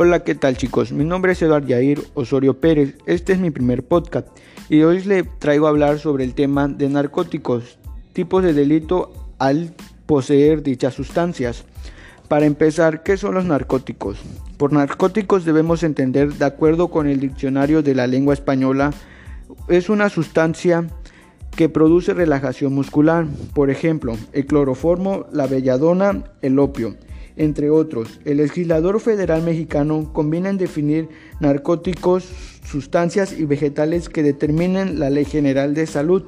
Hola, ¿qué tal chicos? Mi nombre es Eduardo Yair Osorio Pérez. Este es mi primer podcast y hoy les traigo a hablar sobre el tema de narcóticos, tipos de delito al poseer dichas sustancias. Para empezar, ¿qué son los narcóticos? Por narcóticos debemos entender, de acuerdo con el diccionario de la lengua española, es una sustancia que produce relajación muscular, por ejemplo, el cloroformo, la belladona, el opio entre otros. El legislador federal mexicano conviene en definir narcóticos, sustancias y vegetales que determinen la Ley General de Salud,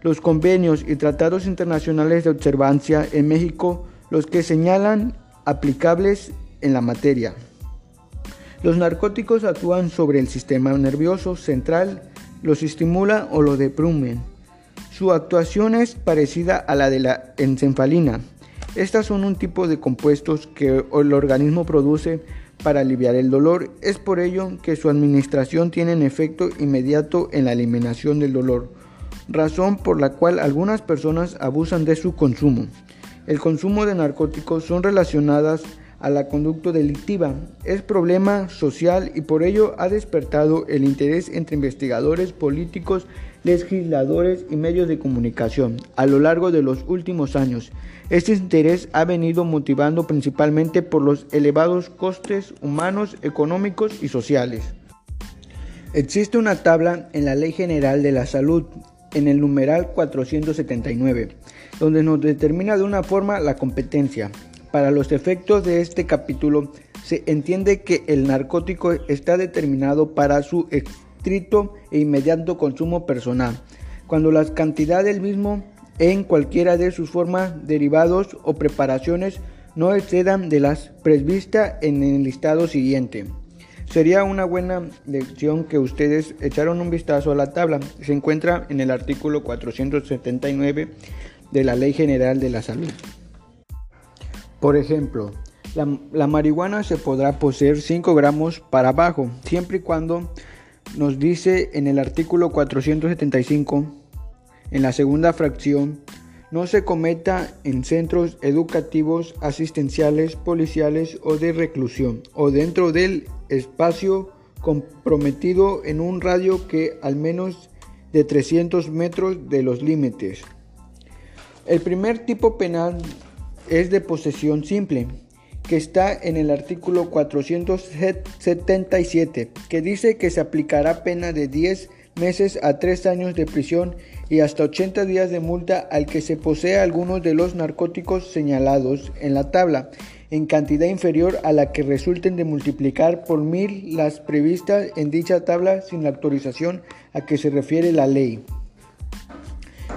los convenios y tratados internacionales de observancia en México, los que señalan aplicables en la materia. Los narcóticos actúan sobre el sistema nervioso central, los estimula o lo deprimen. Su actuación es parecida a la de la encefalina, estas son un tipo de compuestos que el organismo produce para aliviar el dolor. Es por ello que su administración tiene efecto inmediato en la eliminación del dolor, razón por la cual algunas personas abusan de su consumo. El consumo de narcóticos son relacionadas a la conducta delictiva. Es problema social y por ello ha despertado el interés entre investigadores, políticos, legisladores y medios de comunicación a lo largo de los últimos años. Este interés ha venido motivando principalmente por los elevados costes humanos, económicos y sociales. Existe una tabla en la Ley General de la Salud, en el numeral 479, donde nos determina de una forma la competencia. Para los efectos de este capítulo, se entiende que el narcótico está determinado para su estricto e inmediato consumo personal, cuando la cantidad del mismo en cualquiera de sus formas, derivados o preparaciones no excedan de las previstas en el listado siguiente. Sería una buena lección que ustedes echaron un vistazo a la tabla. Se encuentra en el artículo 479 de la Ley General de la Salud. Por ejemplo, la, la marihuana se podrá poseer 5 gramos para abajo, siempre y cuando nos dice en el artículo 475 en la segunda fracción, no se cometa en centros educativos, asistenciales, policiales o de reclusión, o dentro del espacio comprometido en un radio que al menos de 300 metros de los límites. El primer tipo penal es de posesión simple, que está en el artículo 477, que dice que se aplicará pena de 10 meses a 3 años de prisión y hasta 80 días de multa al que se posee algunos de los narcóticos señalados en la tabla, en cantidad inferior a la que resulten de multiplicar por mil las previstas en dicha tabla sin la autorización a que se refiere la ley.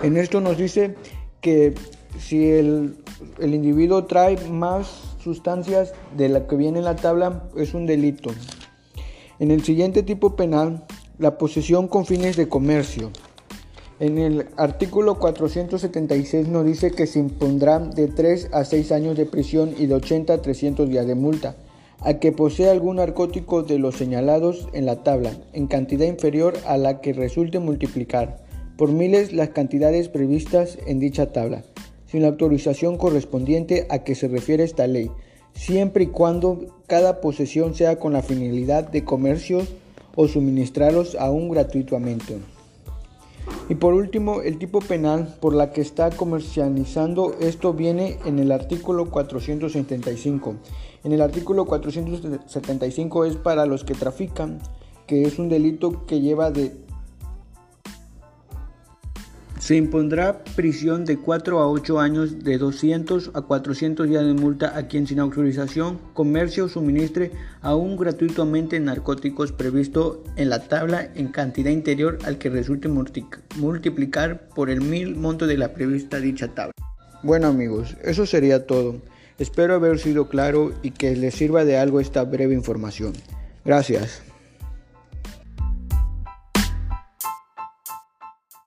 En esto nos dice que si el individuo trae más sustancias de la que viene en la tabla, es un delito. En el siguiente tipo penal la posesión con fines de comercio. En el artículo 476 nos dice que se impondrá de 3 a 6 años de prisión y de 80 a 300 días de multa a que posea algún narcótico de los señalados en la tabla, en cantidad inferior a la que resulte multiplicar por miles las cantidades previstas en dicha tabla, sin la autorización correspondiente a que se refiere esta ley, siempre y cuando cada posesión sea con la finalidad de comercio o suministrarlos aún gratuitamente. Y por último, el tipo penal por la que está comercializando esto viene en el artículo 475. En el artículo 475 es para los que trafican, que es un delito que lleva de se impondrá prisión de 4 a 8 años de 200 a 400 días de multa a quien sin autorización comercie o suministre aún gratuitamente narcóticos previsto en la tabla en cantidad interior al que resulte multiplicar por el mil monto de la prevista dicha tabla. Bueno amigos, eso sería todo. Espero haber sido claro y que les sirva de algo esta breve información. Gracias.